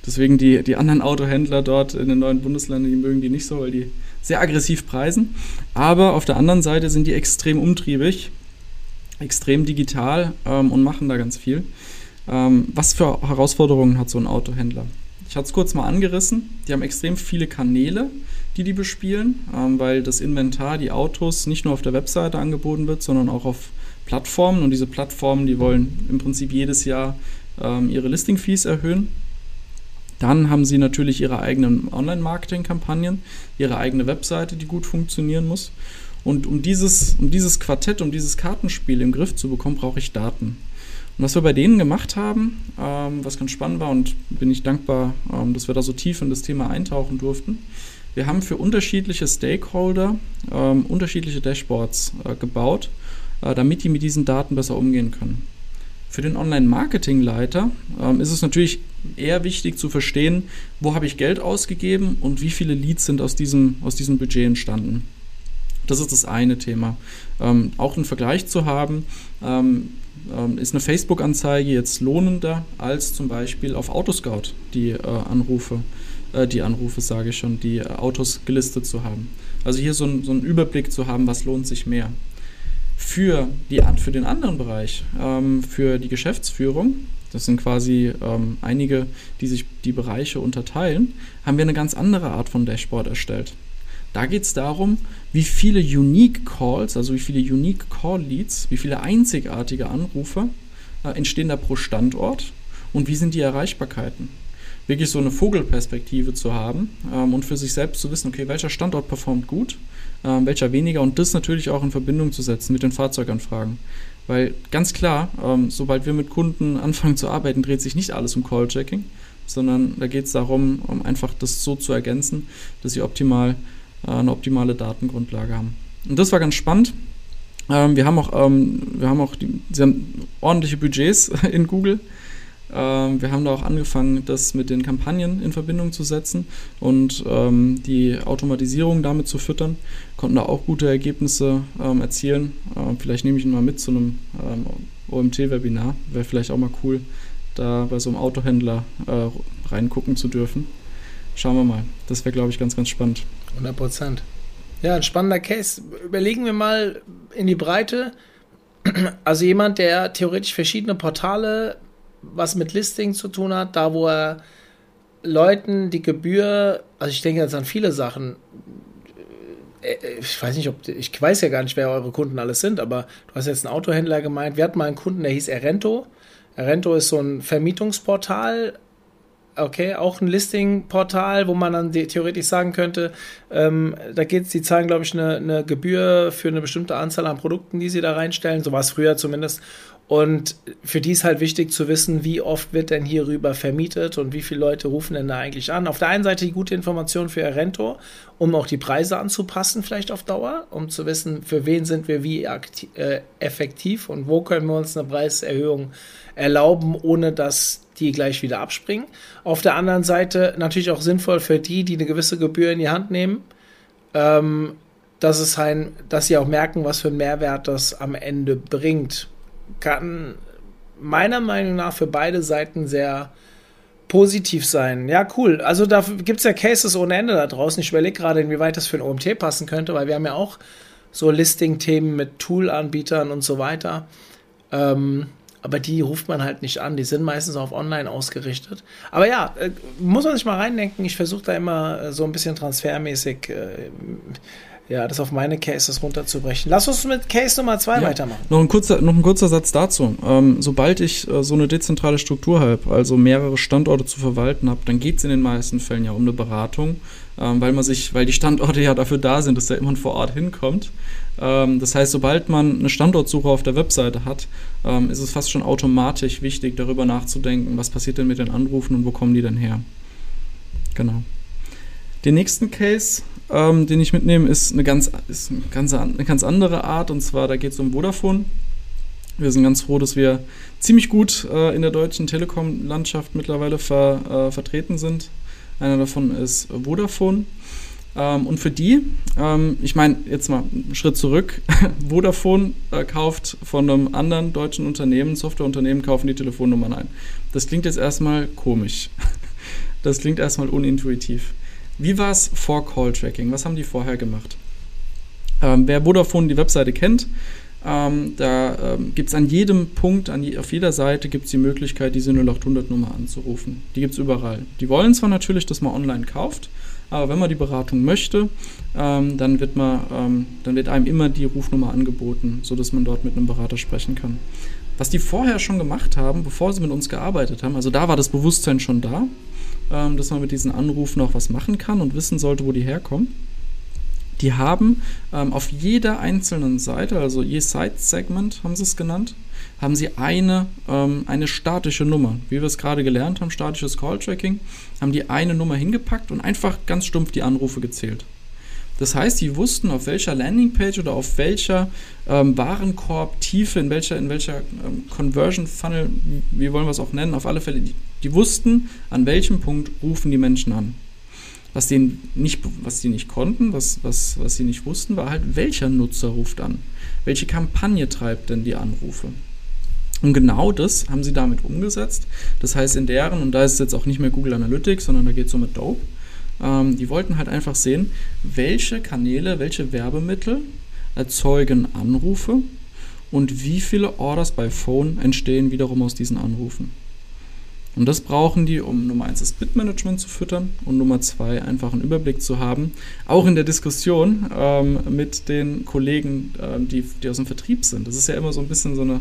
Deswegen die, die anderen Autohändler dort in den neuen Bundesländern, die mögen die nicht so, weil die sehr aggressiv preisen. Aber auf der anderen Seite sind die extrem umtriebig, extrem digital ähm, und machen da ganz viel. Ähm, was für Herausforderungen hat so ein Autohändler? Ich hatte es kurz mal angerissen. Die haben extrem viele Kanäle, die die bespielen, ähm, weil das Inventar, die Autos nicht nur auf der Webseite angeboten wird, sondern auch auf Plattformen und diese Plattformen, die wollen im Prinzip jedes Jahr ähm, ihre Listing-Fees erhöhen. Dann haben sie natürlich ihre eigenen Online-Marketing-Kampagnen, ihre eigene Webseite, die gut funktionieren muss. Und um dieses, um dieses Quartett, um dieses Kartenspiel im Griff zu bekommen, brauche ich Daten. Und was wir bei denen gemacht haben, ähm, was ganz spannend war und bin ich dankbar, ähm, dass wir da so tief in das Thema eintauchen durften, wir haben für unterschiedliche Stakeholder ähm, unterschiedliche Dashboards äh, gebaut damit die mit diesen Daten besser umgehen können. Für den Online-Marketing-Leiter ähm, ist es natürlich eher wichtig zu verstehen, wo habe ich Geld ausgegeben und wie viele Leads sind aus diesem, aus diesem Budget entstanden. Das ist das eine Thema. Ähm, auch einen Vergleich zu haben, ähm, ähm ist eine Facebook-Anzeige jetzt lohnender als zum Beispiel auf Autoscout die äh, Anrufe, äh, die Anrufe sage ich schon, die äh, Autos gelistet zu haben. Also hier so, ein, so einen Überblick zu haben, was lohnt sich mehr. Für, die, für den anderen Bereich, ähm, für die Geschäftsführung, das sind quasi ähm, einige, die sich die Bereiche unterteilen, haben wir eine ganz andere Art von Dashboard erstellt. Da geht es darum, wie viele Unique Calls, also wie viele Unique Call Leads, wie viele einzigartige Anrufe äh, entstehen da pro Standort und wie sind die Erreichbarkeiten wirklich so eine Vogelperspektive zu haben ähm, und für sich selbst zu wissen, okay, welcher Standort performt gut, ähm, welcher weniger und das natürlich auch in Verbindung zu setzen mit den Fahrzeuganfragen. Weil ganz klar, ähm, sobald wir mit Kunden *laughs* anfangen zu arbeiten, dreht sich nicht alles um Call-Checking, sondern da geht es darum, um einfach das so zu ergänzen, dass sie optimal äh, eine optimale Datengrundlage haben. Und das war ganz spannend. Ähm, wir haben auch, ähm, wir haben auch die, sie haben ordentliche Budgets *laughs* in Google ähm, wir haben da auch angefangen, das mit den Kampagnen in Verbindung zu setzen und ähm, die Automatisierung damit zu füttern. Konnten da auch gute Ergebnisse ähm, erzielen. Ähm, vielleicht nehme ich ihn mal mit zu einem ähm, OMT-Webinar. Wäre vielleicht auch mal cool, da bei so einem Autohändler äh, reingucken zu dürfen. Schauen wir mal. Das wäre, glaube ich, ganz, ganz spannend. 100 Prozent. Ja, ein spannender Case. Überlegen wir mal in die Breite. Also jemand, der theoretisch verschiedene Portale was mit Listing zu tun hat, da wo er Leuten die Gebühr, also ich denke jetzt an viele Sachen, äh, äh, ich weiß nicht, ob, ich weiß ja gar nicht, wer eure Kunden alles sind, aber du hast jetzt einen Autohändler gemeint. Wir hatten mal einen Kunden, der hieß Erento. Erento ist so ein Vermietungsportal, okay, auch ein Listing-Portal, wo man dann theoretisch sagen könnte, ähm, da geht's, die zahlen, glaube ich, eine, eine Gebühr für eine bestimmte Anzahl an Produkten, die sie da reinstellen. So war es früher zumindest. Und für die ist halt wichtig zu wissen, wie oft wird denn hierüber vermietet und wie viele Leute rufen denn da eigentlich an. Auf der einen Seite die gute Information für Ihr Rento, um auch die Preise anzupassen, vielleicht auf Dauer, um zu wissen, für wen sind wir wie äh, effektiv und wo können wir uns eine Preiserhöhung erlauben, ohne dass die gleich wieder abspringen. Auf der anderen Seite natürlich auch sinnvoll für die, die eine gewisse Gebühr in die Hand nehmen, ähm, dass, es ein, dass sie auch merken, was für einen Mehrwert das am Ende bringt kann meiner Meinung nach für beide Seiten sehr positiv sein. Ja, cool. Also da gibt es ja Cases ohne Ende da draußen. Ich überlege gerade, inwieweit das für ein OMT passen könnte, weil wir haben ja auch so Listing-Themen mit Tool-Anbietern und so weiter. Ähm, aber die ruft man halt nicht an. Die sind meistens auf online ausgerichtet. Aber ja, äh, muss man sich mal reindenken. Ich versuche da immer äh, so ein bisschen transfermäßig äh, ja, das auf meine Cases runterzubrechen. Lass uns mit Case Nummer zwei ja. weitermachen. Noch ein kurzer, noch ein kurzer Satz dazu. Ähm, sobald ich äh, so eine dezentrale Struktur habe, also mehrere Standorte zu verwalten habe, dann geht es in den meisten Fällen ja um eine Beratung, ähm, weil man sich, weil die Standorte *laughs* ja dafür da sind, dass da jemand vor Ort hinkommt. Ähm, das heißt, sobald man eine Standortsuche auf der Webseite hat, ähm, ist es fast schon automatisch wichtig, darüber nachzudenken, was passiert denn mit den Anrufen und wo kommen die denn her. Genau. Den nächsten Case ähm, den ich mitnehme, ist eine ganz, ist eine ganz, eine ganz andere Art. Und zwar, da geht es um Vodafone. Wir sind ganz froh, dass wir ziemlich gut äh, in der deutschen Telekom-Landschaft mittlerweile ver, äh, vertreten sind. Einer davon ist Vodafone. Ähm, und für die, ähm, ich meine, jetzt mal einen Schritt zurück. *laughs* Vodafone äh, kauft von einem anderen deutschen Unternehmen, Softwareunternehmen, kaufen die Telefonnummern ein. Das klingt jetzt erstmal komisch. *laughs* Das klingt erstmal unintuitiv. Wie war es vor Call Tracking? Was haben die vorher gemacht? Ähm, wer Vodafone die Webseite kennt, ähm, da ähm, gibt es an jedem Punkt, an je, auf jeder Seite gibt es die Möglichkeit, diese 0800-Nummer anzurufen. Die gibt es überall. Die wollen zwar natürlich, dass man online kauft, aber wenn man die Beratung möchte, ähm, dann, wird man, ähm, dann wird einem immer die Rufnummer angeboten, sodass man dort mit einem Berater sprechen kann. Was die vorher schon gemacht haben, bevor sie mit uns gearbeitet haben, also da war das Bewusstsein schon da, ähm, dass man mit diesen Anrufen auch was machen kann und wissen sollte, wo die herkommen. Die haben ähm, auf jeder einzelnen Seite, also je Site-Segment haben sie es genannt, haben sie eine, ähm, eine statische Nummer. Wie wir es gerade gelernt haben, statisches Call-Tracking, haben die eine Nummer hingepackt und einfach ganz stumpf die Anrufe gezählt. Das heißt, die wussten, auf welcher Landingpage oder auf welcher ähm, Warenkorb-Tiefe, in welcher, in welcher ähm, Conversion-Funnel, wie wollen wir es auch nennen, auf alle Fälle, die, die wussten, an welchem Punkt rufen die Menschen an. Was, denen nicht, was die nicht konnten, was, was, was sie nicht wussten, war halt, welcher Nutzer ruft an. Welche Kampagne treibt denn die Anrufe? Und genau das haben sie damit umgesetzt. Das heißt, in deren, und da ist jetzt auch nicht mehr Google Analytics, sondern da geht es um Adobe, ähm, die wollten halt einfach sehen, welche Kanäle, welche Werbemittel erzeugen Anrufe und wie viele Orders bei Phone entstehen wiederum aus diesen Anrufen. Und das brauchen die, um Nummer eins das Bitmanagement zu füttern und Nummer zwei einfach einen Überblick zu haben, auch in der Diskussion ähm, mit den Kollegen, ähm, die, die aus dem Vertrieb sind. Das ist ja immer so ein bisschen so eine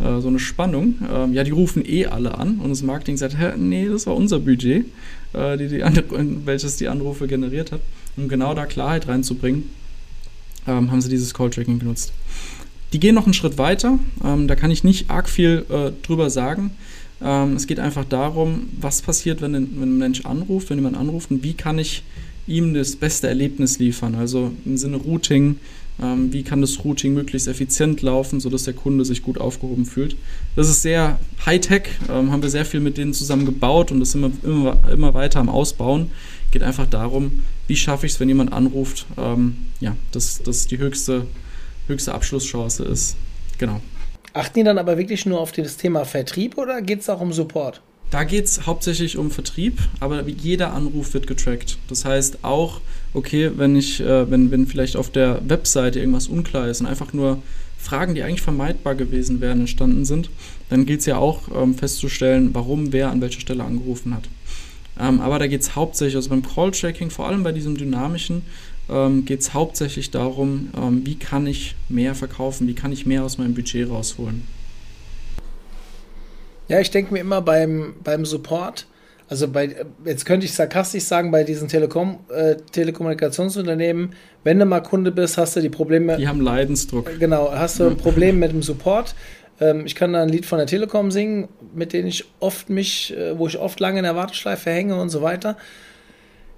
äh, so eine Spannung. Ähm, ja, die rufen eh alle an und das Marketing sagt, hä, nee, das war unser Budget, äh, die, die welches die Anrufe generiert hat. Um genau da Klarheit reinzubringen, ähm, haben sie dieses Call-Tracking genutzt. Die gehen noch einen Schritt weiter, ähm, da kann ich nicht arg viel äh, drüber sagen. Ähm, es geht einfach darum, was passiert, wenn ein, wenn ein Mensch anruft, wenn jemand anruft und wie kann ich ihm das beste Erlebnis liefern. Also im Sinne Routing, ähm, wie kann das Routing möglichst effizient laufen, sodass der Kunde sich gut aufgehoben fühlt. Das ist sehr Hightech, ähm, haben wir sehr viel mit denen zusammen gebaut und das sind wir immer, immer weiter am Ausbauen. Geht einfach darum, wie schaffe ich es, wenn jemand anruft, ähm, ja, dass das die höchste, höchste Abschlusschance ist. Genau. Achten die dann aber wirklich nur auf das Thema Vertrieb oder geht es auch um Support? Da geht es hauptsächlich um Vertrieb, aber jeder Anruf wird getrackt. Das heißt auch, okay, wenn ich, äh, wenn, wenn vielleicht auf der Webseite irgendwas unklar ist und einfach nur Fragen, die eigentlich vermeidbar gewesen wären, entstanden sind, dann gilt es ja auch ähm, festzustellen, warum wer an welcher Stelle angerufen hat. Ähm, aber da geht es hauptsächlich, also beim Call-Tracking, vor allem bei diesem dynamischen, ähm, geht es hauptsächlich darum, ähm, wie kann ich mehr verkaufen, wie kann ich mehr aus meinem Budget rausholen. Ja, ich denke mir immer beim, beim Support, also bei, jetzt könnte ich sarkastisch sagen, bei diesen Telekom, äh, Telekommunikationsunternehmen, wenn du mal Kunde bist, hast du die Probleme. Die haben Leidensdruck. Genau, hast du ein Problem mit dem *laughs* Support. Ähm, ich kann da ein Lied von der Telekom singen, mit denen ich oft mich, äh, wo ich oft lange in der Warteschleife hänge und so weiter.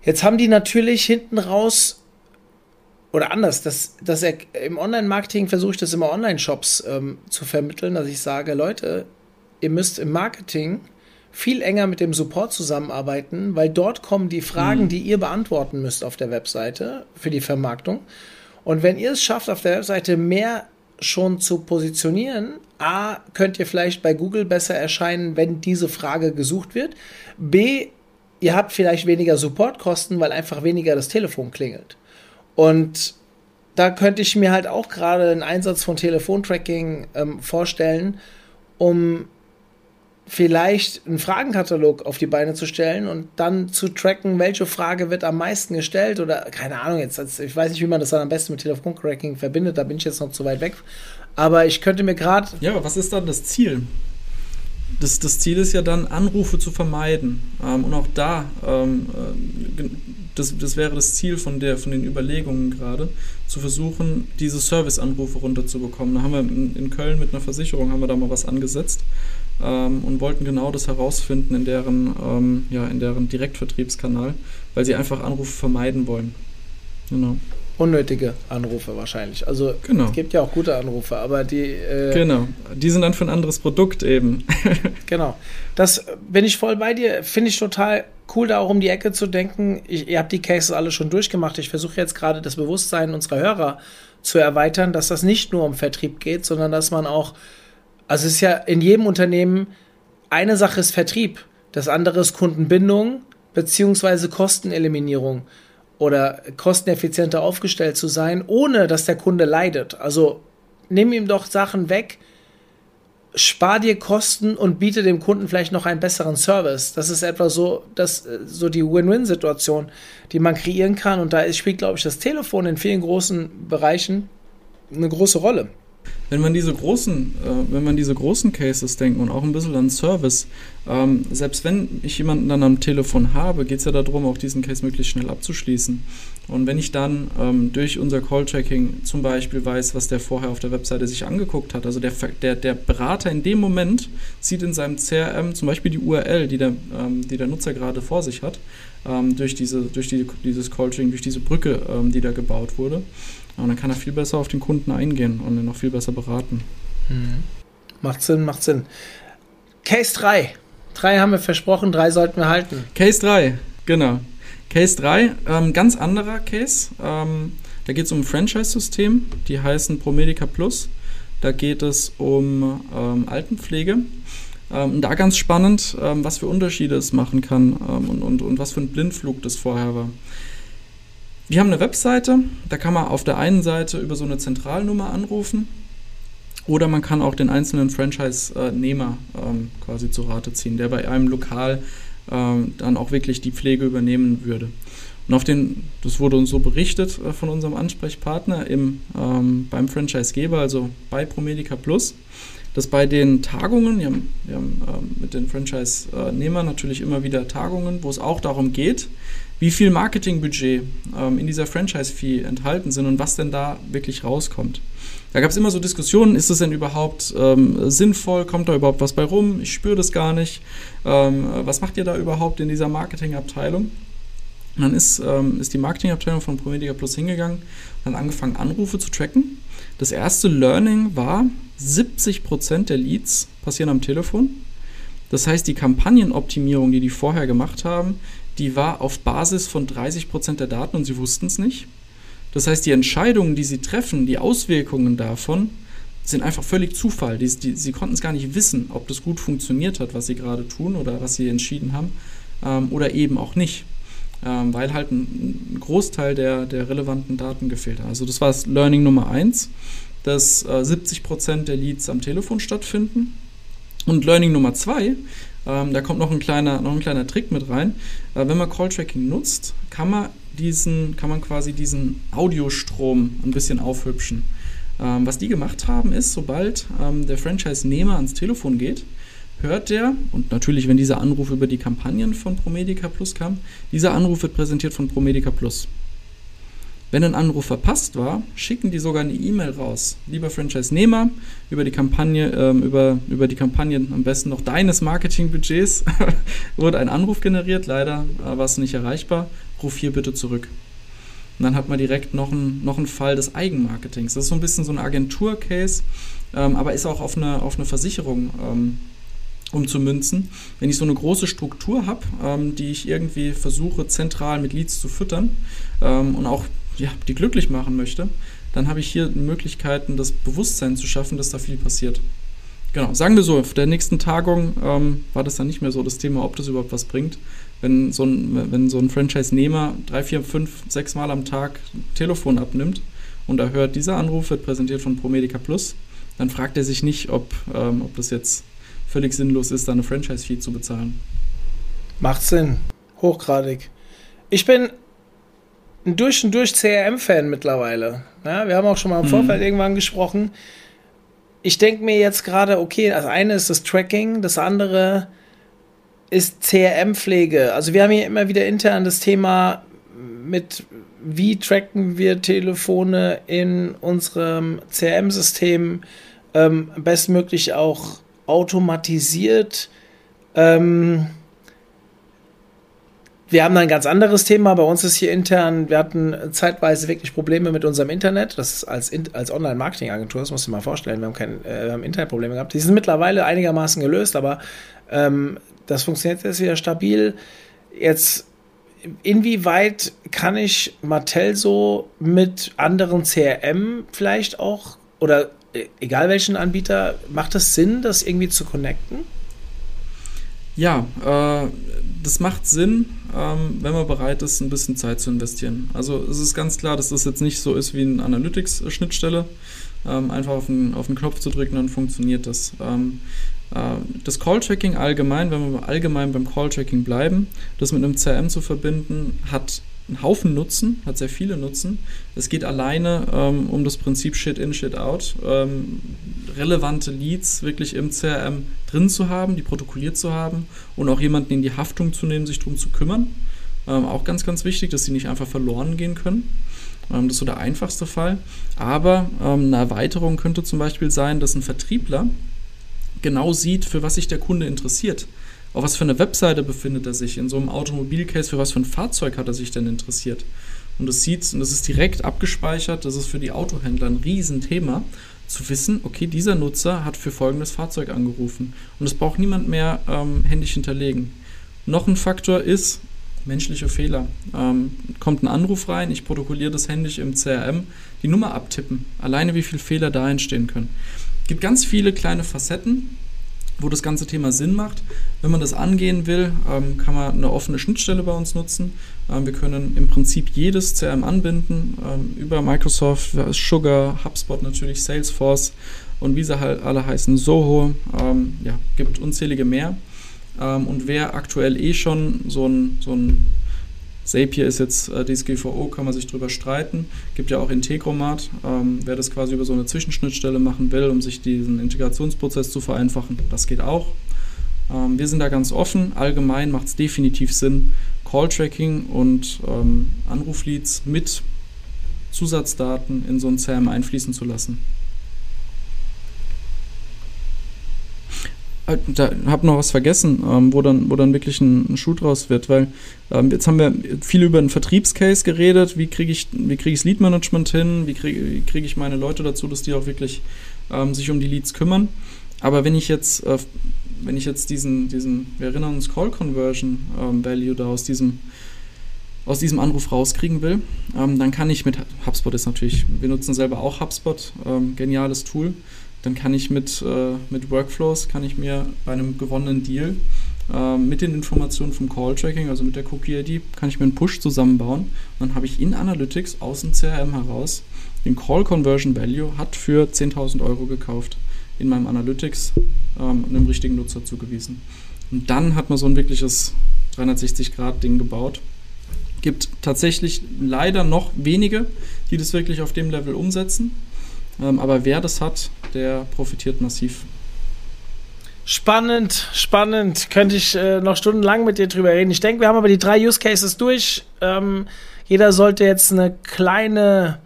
Jetzt haben die natürlich hinten raus oder anders, dass, dass er im Online-Marketing versuche ich das immer Online-Shops ähm, zu vermitteln, dass ich sage, Leute, ihr müsst im Marketing viel enger mit dem Support zusammenarbeiten, weil dort kommen die Fragen, mhm. die ihr beantworten müsst auf der Webseite für die Vermarktung. Und wenn ihr es schafft, auf der Webseite mehr schon zu positionieren, A, könnt ihr vielleicht bei Google besser erscheinen, wenn diese Frage gesucht wird. B, ihr habt vielleicht weniger Supportkosten, weil einfach weniger das Telefon klingelt. Und da könnte ich mir halt auch gerade einen Einsatz von Telefontracking ähm, vorstellen, um vielleicht einen Fragenkatalog auf die Beine zu stellen und dann zu tracken, welche Frage wird am meisten gestellt oder keine Ahnung jetzt, ich weiß nicht, wie man das dann am besten mit Telefontracking verbindet, da bin ich jetzt noch zu weit weg, aber ich könnte mir gerade... Ja, aber was ist dann das Ziel? Das, das Ziel ist ja dann, Anrufe zu vermeiden. Ähm, und auch da ähm, äh, das, das wäre das Ziel von, der, von den Überlegungen gerade, zu versuchen, diese Serviceanrufe runterzubekommen. Da haben wir in, in, Köln mit einer Versicherung haben wir da mal was angesetzt ähm, und wollten genau das herausfinden in deren, ähm, ja, in deren Direktvertriebskanal, weil sie einfach Anrufe vermeiden wollen. Genau unnötige Anrufe wahrscheinlich. Also genau. es gibt ja auch gute Anrufe, aber die. Äh, genau, die sind dann für ein anderes Produkt eben. genau. Das bin ich voll bei dir. Finde ich total cool, da auch um die Ecke zu denken. Ich, ihr habt die Cases alle schon durchgemacht. Ich versuche jetzt gerade das Bewusstsein unserer Hörer zu erweitern, dass das nicht nur um Vertrieb geht, sondern dass man auch, also es ist ja in jedem Unternehmen, eine Sache ist Vertrieb, das andere ist Kundenbindung beziehungsweise Kosteneliminierung oder kosteneffizienter aufgestellt zu sein, ohne dass der Kunde leidet. Also nimm ihm doch Sachen weg, spar dir Kosten und biete dem Kunden vielleicht noch einen besseren Service. Das ist etwa so, das, so die Win-Win-Situation, die man kreieren kann. Und da spielt, glaube ich, das Telefon in vielen großen Bereichen eine große Rolle. Wenn man diese großen, äh, wenn man diese großen Cases denkt und auch ein bisschen an Service, ähm, selbst wenn ich jemanden dann am Telefon habe, geht es ja darum, auch diesen Case möglichst schnell abzuschließen. Und wenn ich dann ähm, durch unser Call-Tracking zum Beispiel weiß, was der vorher auf der Webseite sich angeguckt hat, also der, der, der Berater in dem Moment sieht in seinem CRM zum Beispiel die URL, die der, ähm, die der Nutzer gerade vor sich hat, ähm, durch, diese, durch die, dieses Call-Tracking, durch diese Brücke, ähm, die da gebaut wurde. Und dann kann er viel besser auf den Kunden eingehen und ihn noch viel besser beraten. Mhm. Macht Sinn, macht Sinn. Case 3. Drei haben wir versprochen, drei sollten wir halten. Case 3, genau. Case 3, ähm, ganz anderer Case. Ähm, da geht es um ein Franchise-System, die heißen Promedica Plus. Da geht es um ähm, Altenpflege. Ähm, da ganz spannend, ähm, was für Unterschiede es machen kann ähm, und, und, und was für ein Blindflug das vorher war. Wir haben eine Webseite, da kann man auf der einen Seite über so eine Zentralnummer anrufen oder man kann auch den einzelnen Franchise-Nehmer ähm, quasi zu Rate ziehen, der bei einem Lokal ähm, dann auch wirklich die Pflege übernehmen würde. Und auf den, das wurde uns so berichtet äh, von unserem Ansprechpartner im, ähm, beim Franchisegeber, also bei Promedica Plus, dass bei den Tagungen, wir haben, wir haben ähm, mit den Franchise-Nehmern natürlich immer wieder Tagungen, wo es auch darum geht, wie viel Marketingbudget ähm, in dieser Franchise-Fee enthalten sind und was denn da wirklich rauskommt. Da gab es immer so Diskussionen, ist es denn überhaupt ähm, sinnvoll, kommt da überhaupt was bei rum, ich spüre das gar nicht, ähm, was macht ihr da überhaupt in dieser Marketingabteilung? Und dann ist, ähm, ist die Marketingabteilung von Promedia Plus hingegangen und hat angefangen, Anrufe zu tracken. Das erste Learning war, 70% der Leads passieren am Telefon. Das heißt, die Kampagnenoptimierung, die die vorher gemacht haben, die war auf Basis von 30 Prozent der Daten und sie wussten es nicht. Das heißt, die Entscheidungen, die sie treffen, die Auswirkungen davon, sind einfach völlig Zufall. Die, die, sie konnten es gar nicht wissen, ob das gut funktioniert hat, was sie gerade tun oder was sie entschieden haben, ähm, oder eben auch nicht, ähm, weil halt ein, ein, Großteil der, der relevanten Daten gefehlt hat. Also das war das Learning Nummer eins, dass äh, 70 Prozent der Leads am Telefon stattfinden. Und Learning Nummer zwei ähm, da kommt noch ein kleiner, noch ein kleiner Trick mit rein. Äh, wenn man Call-Tracking nutzt, kann man, diesen, kann man quasi diesen Audiostrom ein bisschen aufhübschen. Ähm, was die gemacht haben, ist, sobald ähm, der Franchise-Nehmer ans Telefon geht, hört der, und natürlich, wenn dieser Anruf über die Kampagnen von Promedica Plus kam, dieser Anruf wird präsentiert von Promedica Plus. Wenn ein Anruf verpasst war, schicken die sogar eine E-Mail raus. Lieber Franchise-Nehmer, über die Kampagne, ähm, über, über die Kampagnen am besten noch deines Marketingbudgets *laughs* wurde ein Anruf generiert. Leider äh, war es nicht erreichbar. Ruf hier bitte zurück. Und dann hat man direkt noch einen, noch einen Fall des Eigenmarketings. Das ist so ein bisschen so ein Agentur-Case, ähm, aber ist auch auf eine, auf eine Versicherung ähm, umzumünzen. Wenn ich so eine große Struktur habe, ähm, die ich irgendwie versuche zentral mit Leads zu füttern ähm, und auch ja, die glücklich machen möchte, dann habe ich hier Möglichkeiten, das Bewusstsein zu schaffen, dass da viel passiert. Genau, sagen wir so, auf der nächsten Tagung ähm, war das dann nicht mehr so das Thema, ob das überhaupt was bringt. Wenn so ein, wenn so ein Franchise-Nehmer drei, vier, fünf, sechs Mal am Tag Telefon abnimmt und er hört, dieser Anruf wird präsentiert von ProMedica Plus, dann fragt er sich nicht, ob, ähm, ob das jetzt völlig sinnlos ist, da eine Franchise-Fee zu bezahlen. Macht Sinn. Hochgradig. Ich bin ein durch und durch CRM-Fan mittlerweile. Ja, wir haben auch schon mal im mhm. Vorfeld mhm. irgendwann gesprochen. Ich denke mir jetzt gerade, okay, das eine ist das Tracking, das andere ist CRM-Pflege. Also wir haben hier immer wieder intern das Thema mit, wie tracken wir Telefone in unserem CRM-System ähm, bestmöglich auch automatisiert. Ähm, wir haben ein ganz anderes Thema. Bei uns ist hier intern, wir hatten zeitweise wirklich Probleme mit unserem Internet. Das ist als, als Online-Marketing-Agentur, das musst du dir mal vorstellen. Wir haben, kein, äh, wir haben Internetprobleme gehabt. Die sind mittlerweile einigermaßen gelöst, aber ähm, das funktioniert jetzt wieder stabil. Jetzt, inwieweit kann ich Mattel so mit anderen CRM vielleicht auch oder äh, egal welchen Anbieter, macht es Sinn, das irgendwie zu connecten? Ja, äh, das macht Sinn, ähm, wenn man bereit ist, ein bisschen Zeit zu investieren. Also es ist ganz klar, dass das jetzt nicht so ist wie eine Analytics-Schnittstelle. Ähm, einfach auf den, auf den Knopf zu drücken, dann funktioniert das. Ähm, äh, das Call-Tracking allgemein, wenn wir allgemein beim Call-Tracking bleiben, das mit einem CRM zu verbinden, hat einen Haufen Nutzen, hat sehr viele Nutzen. Es geht alleine ähm, um das Prinzip Shit in, Shit out. Ähm, relevante Leads wirklich im CRM drin zu haben, die protokolliert zu haben und auch jemanden in die Haftung zu nehmen, sich darum zu kümmern. Ähm, auch ganz, ganz wichtig, dass sie nicht einfach verloren gehen können. Ähm, das ist so der einfachste Fall. Aber ähm, eine Erweiterung könnte zum Beispiel sein, dass ein Vertriebler genau sieht, für was sich der Kunde interessiert. Auf was für eine Webseite befindet er sich? In so einem Automobilcase, für was für ein Fahrzeug hat er sich denn interessiert? Und das sieht, und das ist direkt abgespeichert, das ist für die Autohändler ein Riesenthema, zu wissen, okay, dieser Nutzer hat für folgendes Fahrzeug angerufen. Und das braucht niemand mehr ähm, händisch hinterlegen. Noch ein Faktor ist menschliche Fehler. Ähm, kommt ein Anruf rein, ich protokolliere das händisch im CRM, die Nummer abtippen. Alleine wie viele Fehler da entstehen können. Es gibt ganz viele kleine Facetten, wo das ganze Thema Sinn macht. Wenn man das angehen will, ähm, kann man eine offene Schnittstelle bei uns nutzen. Ähm, wir können im Prinzip jedes CRM anbinden, ähm, über Microsoft, Sugar, HubSpot natürlich, Salesforce und wie sie halt alle heißen, Soho, ähm, ja, gibt unzählige mehr. Ähm, und wer aktuell eh schon so ein, so ein Zapier ist jetzt äh, DSGVO, kann man sich drüber streiten. Gibt ja auch Integromat, ähm, wer das quasi über so eine Zwischenschnittstelle machen will, um sich diesen Integrationsprozess zu vereinfachen, das geht auch. Ähm, wir sind da ganz offen. Allgemein macht es definitiv Sinn, Call-Tracking und ähm, Anrufleads mit Zusatzdaten in so ein CRM einfließen zu lassen. Da habe noch was vergessen, ähm, wo, dann, wo dann wirklich ein, ein Schuh draus wird, weil ähm, jetzt haben wir viel über einen Vertriebscase geredet, wie kriege ich, wie kriege ich das Lead-Management hin, wie kriege krieg ich meine Leute dazu, dass die auch wirklich ähm, sich um die Leads kümmern. Aber wenn ich jetzt, äh, wenn ich jetzt diesen, diesen, wir erinnern uns Call Conversion ähm, Value da aus diesem aus diesem Anruf rauskriegen will, ähm, dann kann ich mit HubSpot ist natürlich, wir nutzen selber auch HubSpot, ähm, geniales Tool dann kann ich mit, äh, mit Workflows, kann ich mir bei einem gewonnenen Deal äh, mit den Informationen vom Call-Tracking, also mit der Cookie-ID, kann ich mir einen Push zusammenbauen. Und dann habe ich in Analytics aus dem CRM heraus den Call-Conversion-Value hat für 10.000 Euro gekauft in meinem Analytics ähm, einem richtigen Nutzer zugewiesen. Und dann hat man so ein wirkliches 360-Grad-Ding gebaut. Gibt tatsächlich leider noch wenige, die das wirklich auf dem Level umsetzen. Ähm, aber wer das hat, der profitiert massiv. Spannend, spannend. Könnte ich äh, noch stundenlang mit dir drüber reden. Ich denke, wir haben aber die drei Use Cases durch. Ähm, jeder sollte jetzt eine kleine,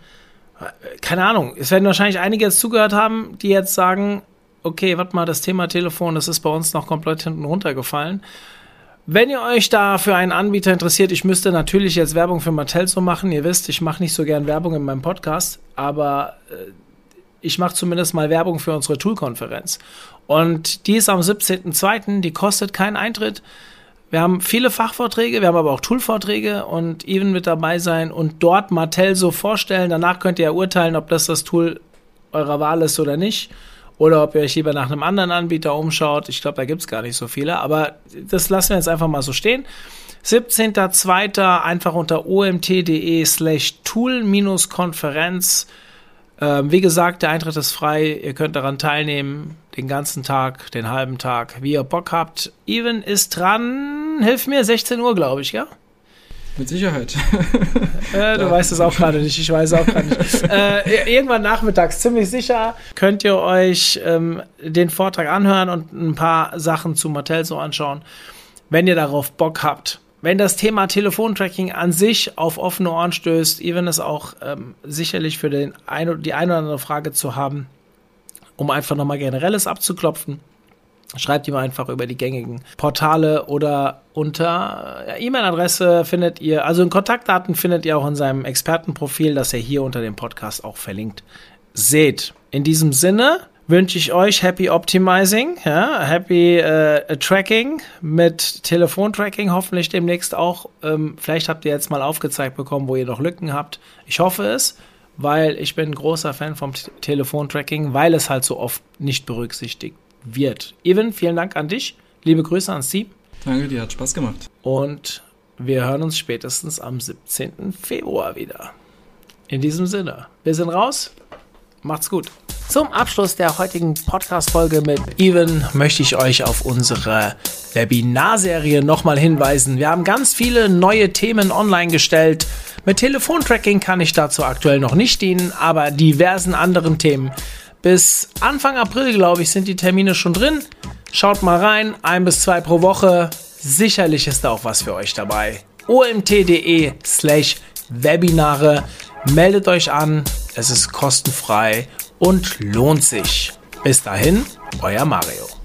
keine Ahnung, es werden wahrscheinlich einige jetzt zugehört haben, die jetzt sagen, okay, warte mal, das Thema Telefon, das ist bei uns noch komplett hinten runtergefallen. Wenn ihr euch da für einen Anbieter interessiert, ich müsste natürlich jetzt Werbung für Mattel so machen. Ihr wisst, ich mache nicht so gern Werbung in meinem Podcast, aber äh, ich mache zumindest mal Werbung für unsere Tool-Konferenz. Und die ist am 17.02., die kostet keinen Eintritt. Wir haben viele Fachvorträge, wir haben aber auch Tool-Vorträge und Even mit dabei sein und dort Mattel so vorstellen. Danach könnt ihr ja urteilen, ob das das Tool eurer Wahl ist oder nicht oder ob ihr euch lieber nach einem anderen Anbieter umschaut. Ich glaube, da gibt es gar nicht so viele, aber das lassen wir jetzt einfach mal so stehen. 17.02. einfach unter omt.de slash tool-konferenz. Ähm, wie gesagt, der Eintritt ist frei. Ihr könnt daran teilnehmen. Den ganzen Tag, den halben Tag, wie ihr Bock habt. Even ist dran. Hilf mir, 16 Uhr, glaube ich, ja? Mit Sicherheit. *laughs* Äh, du weißt es auch gerade nicht, ich weiß auch gerade nicht. *laughs* Äh, irgendwann nachmittags, ziemlich sicher, könnt ihr euch ähm, den Vortrag anhören und ein paar Sachen zu Mattel so anschauen, wenn ihr darauf Bock habt. Wenn das Thema Telefontracking an sich auf offene Ohren stößt, even es auch ähm, sicherlich für den ein, die eine oder andere Frage zu haben, um einfach nochmal generelles abzuklopfen, Schreibt ihm einfach über die gängigen Portale oder unter ja, E-Mail-Adresse findet ihr, also in Kontaktdaten findet ihr auch in seinem Expertenprofil, das ihr hier unter dem Podcast auch verlinkt seht. In diesem Sinne wünsche ich euch Happy Optimizing, ja, Happy äh, Tracking mit Telefontracking, hoffentlich demnächst auch. Ähm, vielleicht habt ihr jetzt mal aufgezeigt bekommen, wo ihr noch Lücken habt. Ich hoffe es, weil ich bin ein großer Fan vom Telefontracking, weil es halt so oft nicht berücksichtigt wird. Evan, vielen Dank an dich. Liebe Grüße an Sie. Danke, dir hat Spaß gemacht. Und wir hören uns spätestens am 17. Februar wieder. In diesem Sinne, wir sind raus. Macht's gut. Zum Abschluss der heutigen Podcast-Folge mit Evan möchte ich euch auf unsere Webinarserie nochmal hinweisen. Wir haben ganz viele neue Themen online gestellt. Mit Telefontracking kann ich dazu aktuell noch nicht dienen, aber diversen anderen Themen bis Anfang April, glaube ich, sind die Termine schon drin. Schaut mal rein, ein bis zwei pro Woche. Sicherlich ist da auch was für euch dabei. omt.de slash Webinare. Meldet euch an, es ist kostenfrei und lohnt sich. Bis dahin, euer Mario.